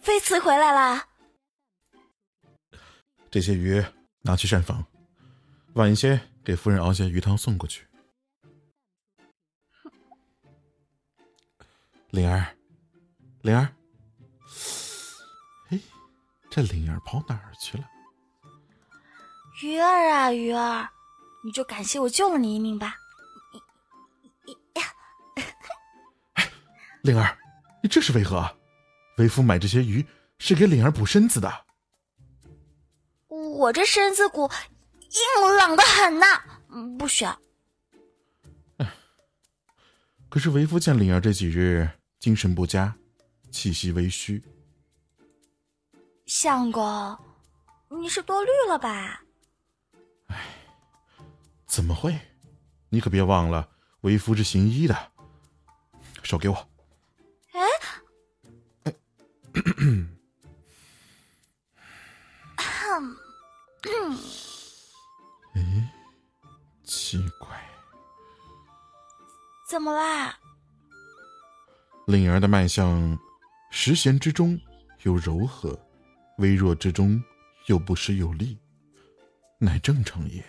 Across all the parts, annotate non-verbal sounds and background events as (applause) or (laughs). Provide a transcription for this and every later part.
飞慈回来啦！这些鱼拿去膳房，晚一些给夫人熬些鱼汤送过去。(laughs) 灵儿，灵儿，嘿，这灵儿跑哪儿去了？鱼儿啊，鱼儿，你就感谢我救了你一命吧。灵儿，你这是为何？为夫买这些鱼是给灵儿补身子的。我这身子骨硬朗的很呐，不需要。可是为夫见灵儿这几日精神不佳，气息微虚。相公，你是多虑了吧？哎，怎么会？你可别忘了，为夫是行医的。手给我。哎，奇怪，怎么啦？令儿的脉象，时弦之中有柔和，微弱之中又不失有力，乃正常也。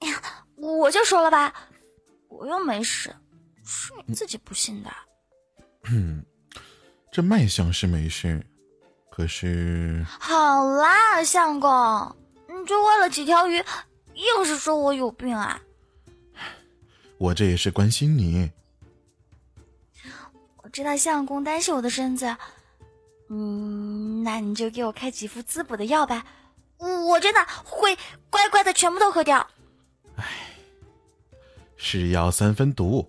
哎呀，我就说了吧，我又没事，是你自己不信的。嗯。(clears throat) 这脉象是没事，可是好啦，相公，你就为了几条鱼，硬是说我有病啊？(sighs) 我这也是关心你。我知道相公担心我的身子，嗯，那你就给我开几副滋补的药吧，我真的会乖乖的全部都喝掉。唉，是药三分毒，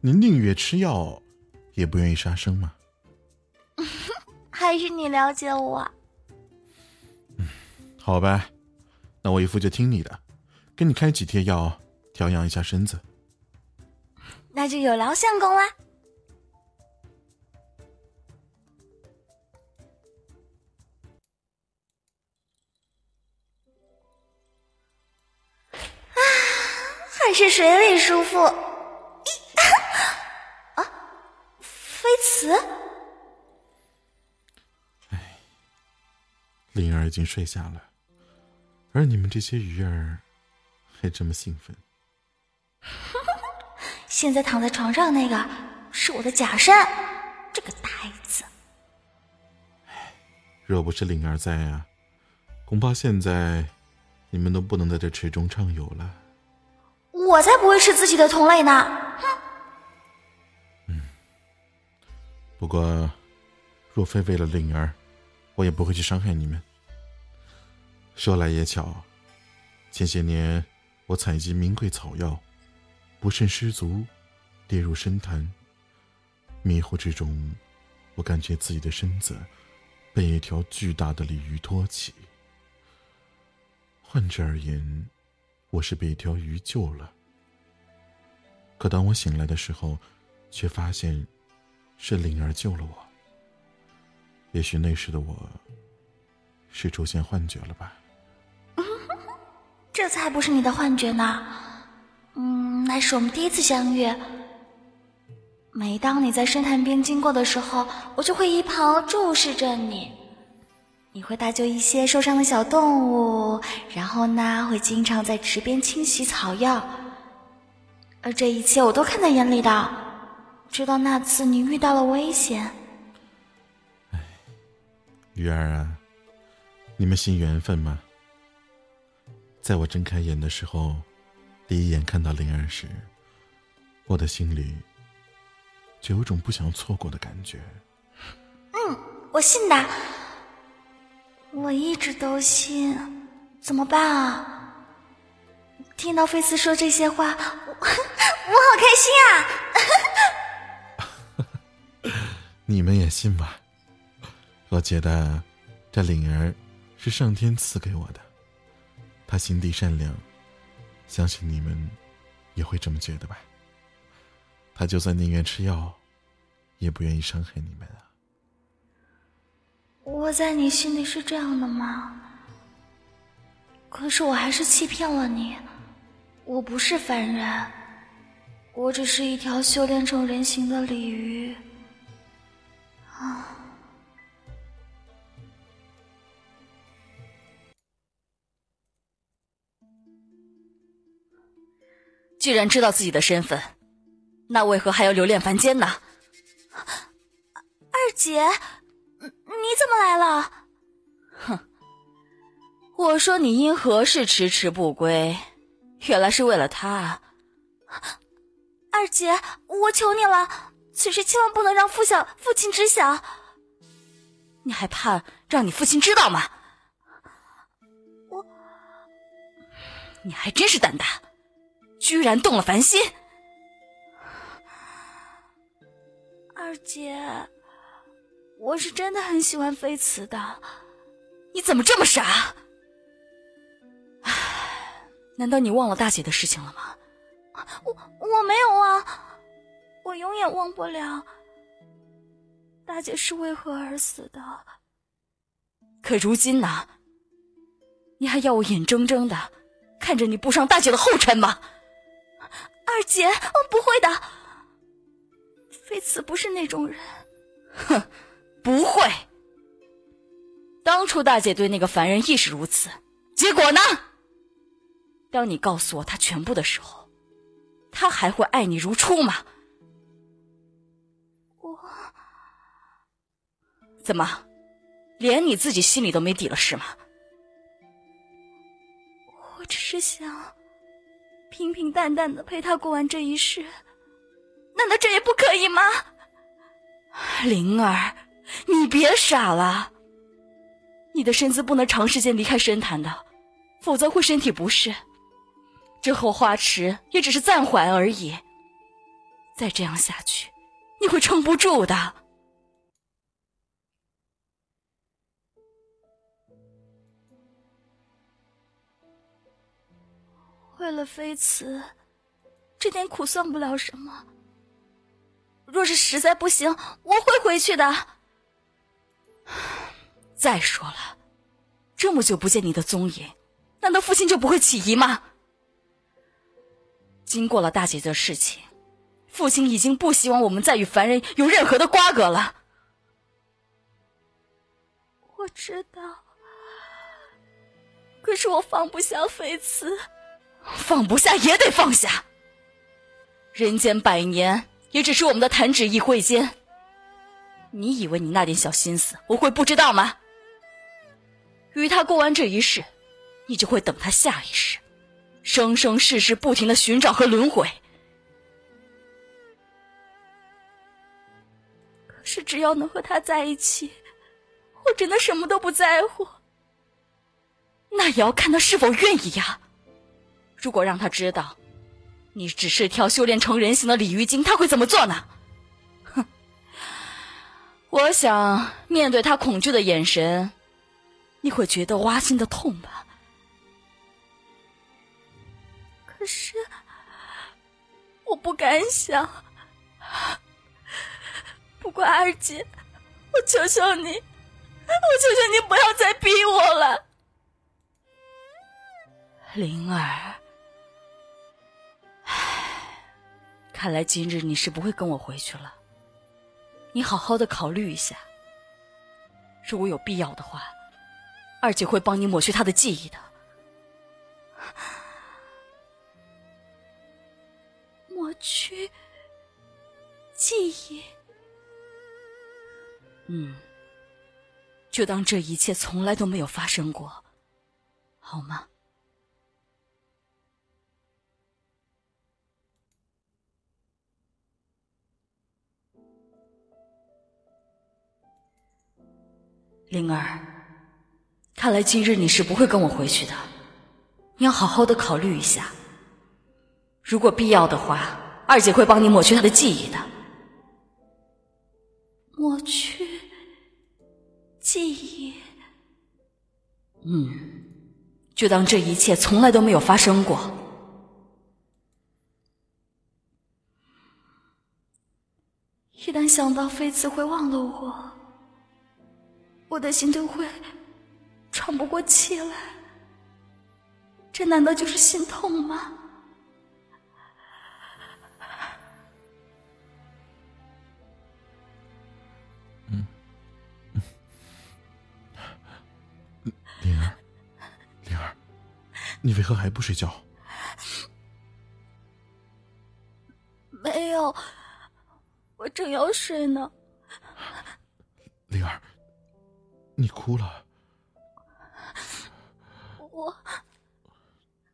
你宁愿吃药，也不愿意杀生吗？还是你了解我。嗯，好吧，那我姨夫就听你的，给你开几贴药，调养一下身子。那就有劳相公啦。啊，还是水里舒服。啊，飞慈。灵儿已经睡下了，而你们这些鱼儿还这么兴奋。(laughs) 现在躺在床上那个是我的假身，这个呆子。若不是灵儿在啊，恐怕现在你们都不能在这池中畅游了。我才不会吃自己的同类呢！哼。嗯。不过，若非为了灵儿。我也不会去伤害你们。说来也巧，前些年我采集名贵草药，不慎失足，跌入深潭。迷糊之中，我感觉自己的身子被一条巨大的鲤鱼托起。换之而言，我是被一条鱼救了。可当我醒来的时候，却发现是灵儿救了我。也许那时的我是出现幻觉了吧？这才不是你的幻觉呢。嗯，那是我们第一次相遇。每当你在深潭边经过的时候，我就会一旁注视着你。你会搭救一些受伤的小动物，然后呢，会经常在池边清洗草药。而这一切我都看在眼里的。直到那次你遇到了危险。鱼儿啊，你们信缘分吗？在我睁开眼的时候，第一眼看到灵儿时，我的心里就有种不想错过的感觉。嗯，我信的，我一直都信。怎么办啊？听到菲斯说这些话，我 (laughs) 我好开心啊！(laughs) 你们也信吧。我觉得，这灵儿是上天赐给我的。她心地善良，相信你们也会这么觉得吧。她就算宁愿吃药，也不愿意伤害你们啊。我在你心里是这样的吗？可是我还是欺骗了你。我不是凡人，我只是一条修炼成人形的鲤鱼。啊。既然知道自己的身份，那为何还要留恋凡间呢？二姐，你怎么来了？哼，我说你因何事迟迟不归，原来是为了他。二姐，我求你了，此事千万不能让父小父亲知晓。你还怕让你父亲知道吗？我，你还真是胆大，居然动了凡心。二姐，我是真的很喜欢飞慈的，你怎么这么傻？难道你忘了大姐的事情了吗？我我没有啊，我永远忘不了大姐是为何而死的。可如今呢？你还要我眼睁睁的看着你步上大姐的后尘吗？二姐，我不会的，菲茨不是那种人。哼，不会。当初大姐对那个凡人亦是如此，结果呢？当你告诉我他全部的时候。他还会爱你如初吗？我怎么，连你自己心里都没底了是吗？我只是想平平淡淡的陪他过完这一世，难道这也不可以吗？灵儿，你别傻了，你的身子不能长时间离开深潭的，否则会身体不适。之后花池也只是暂缓而已。再这样下去，你会撑不住的。为了妃慈，这点苦算不了什么。若是实在不行，我会回去的。再说了，这么久不见你的踪影，难道父亲就不会起疑吗？经过了大姐的事情，父亲已经不希望我们再与凡人有任何的瓜葛了。我知道，可是我放不下妃慈，放不下也得放下。人间百年，也只是我们的弹指一挥间。你以为你那点小心思我会不知道吗？与他过完这一世，你就会等他下一世。生生世世不停的寻找和轮回，可是只要能和他在一起，我真的什么都不在乎。那也要看他是否愿意呀。如果让他知道，你只是条修炼成人形的鲤鱼精，他会怎么做呢？哼！(laughs) 我想面对他恐惧的眼神，你会觉得挖心的痛吧。可是，我不敢想。不过二姐，我求求你，我求求你不要再逼我了。灵儿，看来今日你是不会跟我回去了。你好好的考虑一下，如果有必要的话，二姐会帮你抹去他的记忆的。抹去记忆，嗯，就当这一切从来都没有发生过，好吗？灵儿，看来今日你是不会跟我回去的，你要好好的考虑一下，如果必要的话。二姐会帮你抹去她的记忆的，抹去记忆。嗯，就当这一切从来都没有发生过。一旦想到妃子会忘了我，我的心都会喘不过气来。这难道就是心痛吗？灵儿灵儿你为何还不睡觉？没有，我正要睡呢。灵儿，你哭了。我，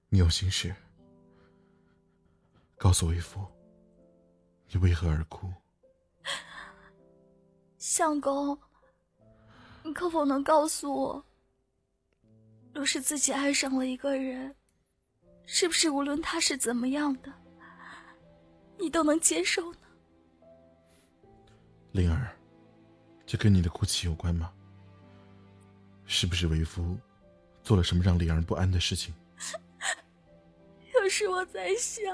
你有心事，告诉为夫，你为何而哭？相公，你可否能告诉我，若是自己爱上了一个人，是不是无论他是怎么样的，你都能接受呢？灵儿，这跟你的哭泣有关吗？是不是为夫做了什么让灵儿不安的事情？(laughs) 有时我在想，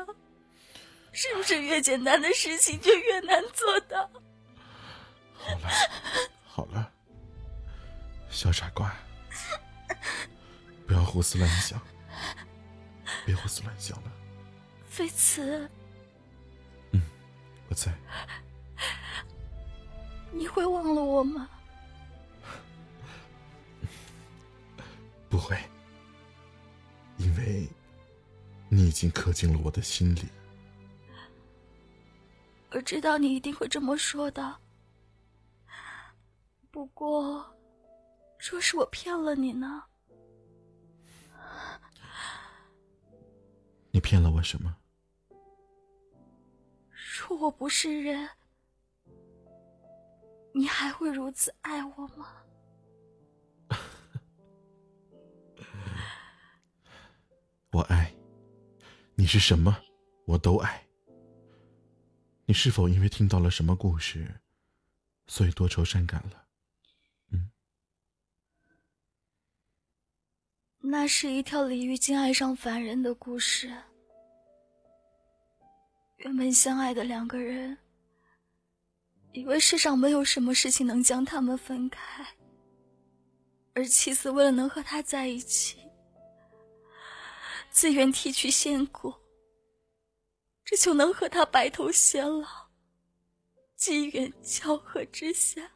是不是越简单的事情就越难做到？好了，好了，小傻瓜，不要胡思乱想，别胡思乱想了。飞慈，嗯，我在。你会忘了我吗？不会，因为你已经刻进了我的心里。我知道你一定会这么说的。不过，若是我骗了你呢？你骗了我什么？若我不是人，你还会如此爱我吗？我爱你是什么，我都爱。你是否因为听到了什么故事，所以多愁善感了？嗯那是一条鲤鱼精爱上凡人的故事。原本相爱的两个人，以为世上没有什么事情能将他们分开，而妻子为了能和他在一起，自愿剃去仙骨，这就能和他白头偕老。机缘巧合之下，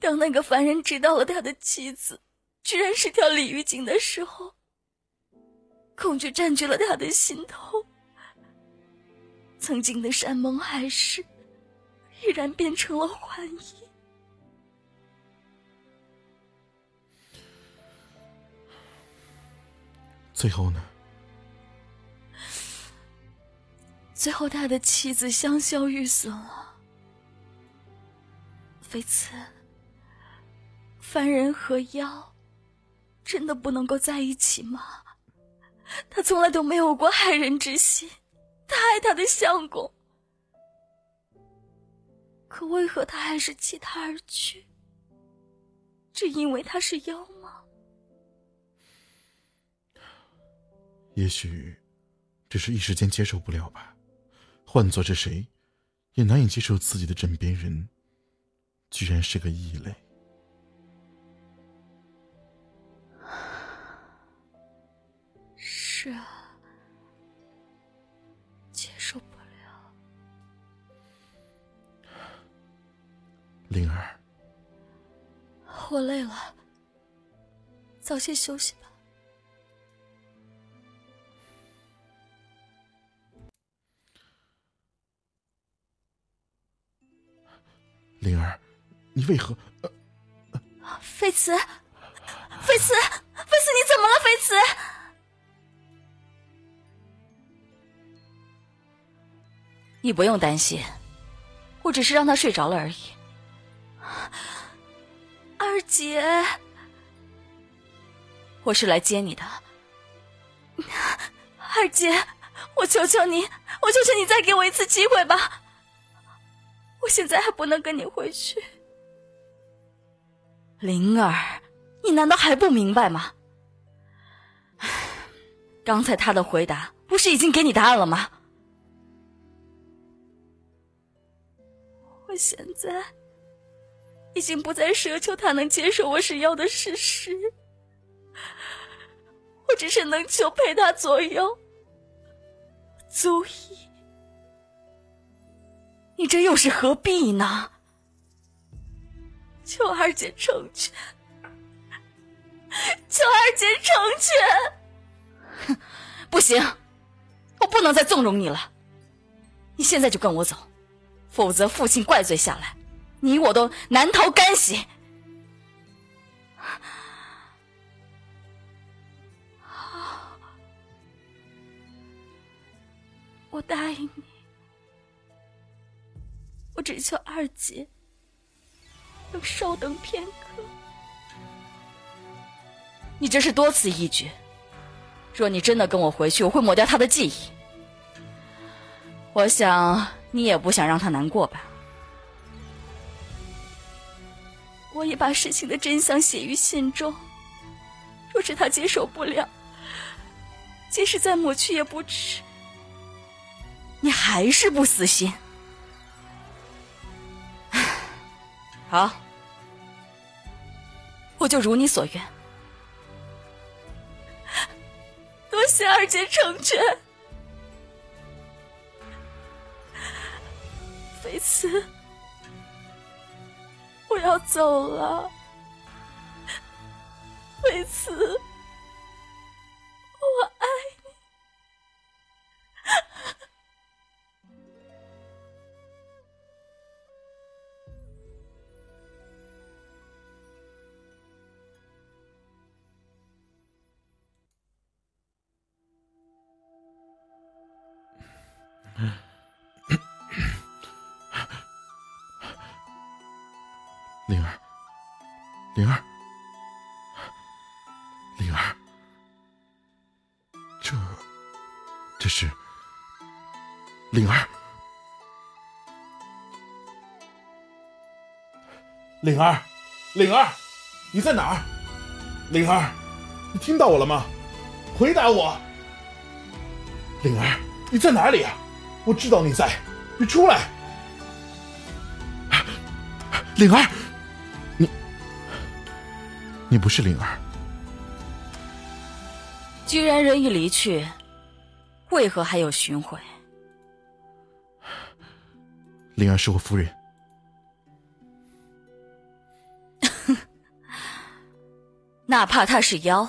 当那个凡人知道了他的妻子。居然是条鲤鱼精的时候，恐惧占据了他的心头。曾经的山盟海誓，已然变成了幻影。最后呢？最后，他的妻子香消玉损了。非此，凡人和妖。真的不能够在一起吗？他从来都没有过害人之心，他爱他的相公，可为何他还是弃他而去？只因为他是妖吗？也许，只是一时间接受不了吧。换做是谁，也难以接受自己的枕边人，居然是个异类。是啊，接受不了。灵儿，我累了，早些休息吧。灵儿，你为何？飞慈，飞慈，飞慈，你怎么了，飞慈？你不用担心，我只是让他睡着了而已。二姐，我是来接你的。二姐，我求求你，我求求你再给我一次机会吧。现在还不能跟你回去。灵儿，你难道还不明白吗？刚才他的回答不是已经给你答案了吗？我现在已经不再奢求他能接受我是妖的事实，我只是能求陪他左右，足矣。你这又是何必呢？求二姐成全，求二姐成全。哼，不行，我不能再纵容你了。你现在就跟我走，否则父亲怪罪下来，你我都难逃干系。好，我答应你，我只求二姐能稍等片刻。你这是多此一举。若你真的跟我回去，我会抹掉他的记忆。我想你也不想让他难过吧？我已把事情的真相写于信中，若是他接受不了，即使再抹去也不迟。你还是不死心？好，我就如你所愿。多谢二姐成全，飞辞，我要走了，菲慈。灵灵儿，灵儿，这，这是灵儿，灵儿，灵儿，你在哪儿？灵儿，你听到我了吗？回答我，灵儿，你在哪里？我知道你在，你出来，灵儿。你不是灵儿，既然人已离去，为何还有寻回？灵儿是我夫人，(laughs) 哪怕她是妖。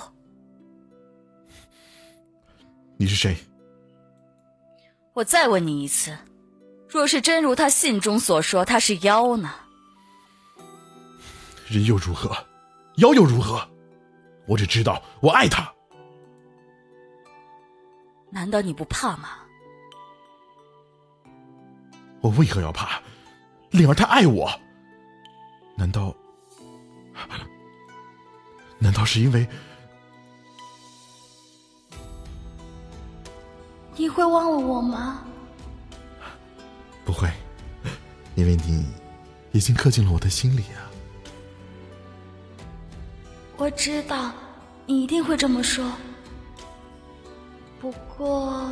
你是谁？我再问你一次，若是真如他信中所说，他是妖呢？人又如何？妖又如何？我只知道我爱他。难道你不怕吗？我为何要怕？灵儿她爱我。难道？难道是因为？你会忘了我吗？不会，因为你已经刻进了我的心里啊。我知道，你一定会这么说。不过，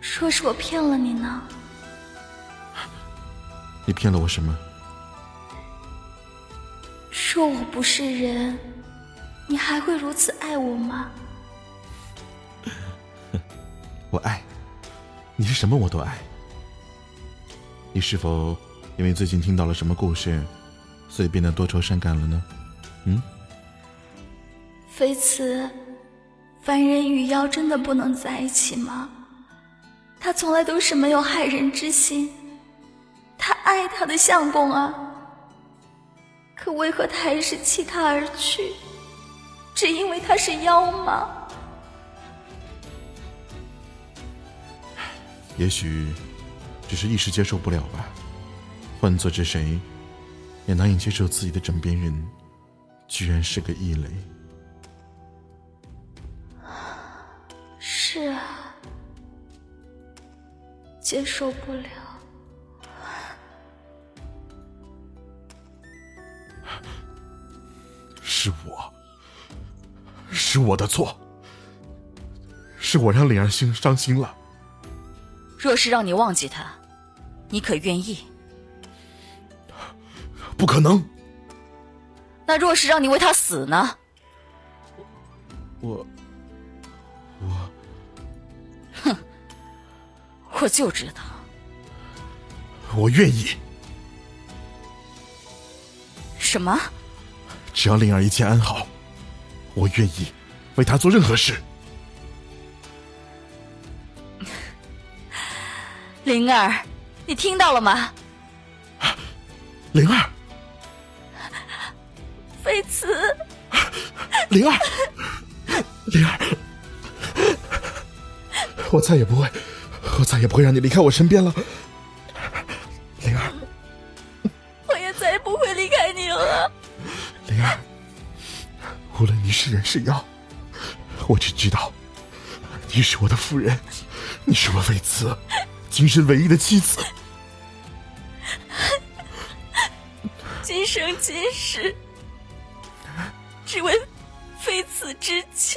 说是我骗了你呢？你骗了我什么？说我不是人，你还会如此爱我吗？(laughs) 我爱，你是什么我都爱。你是否因为最近听到了什么故事，所以变得多愁善感了呢？嗯，菲慈，凡人与妖真的不能在一起吗？他从来都是没有害人之心，他爱他的相公啊，可为何他还是弃他而去？只因为他是妖吗？也许只是一时接受不了吧。换做是谁，也难以接受自己的枕边人。居然是个异类。是啊，接受不了。是我，是我的错，是我让灵儿心伤心了。若是让你忘记他，你可愿意？不可能。那若是让你为他死呢？我，我，哼，我就知道。我愿意。什么？只要灵儿一切安好，我愿意为他做任何事。(laughs) 灵儿，你听到了吗？灵儿，飞慈，灵儿，灵儿，我再也不会，我再也不会让你离开我身边了，灵儿，我也再也不会离开你了。灵儿，无论你是人是妖，我只知道，你是我的夫人，你是我为慈今生唯一的妻子。今生今世，只为非此之妻。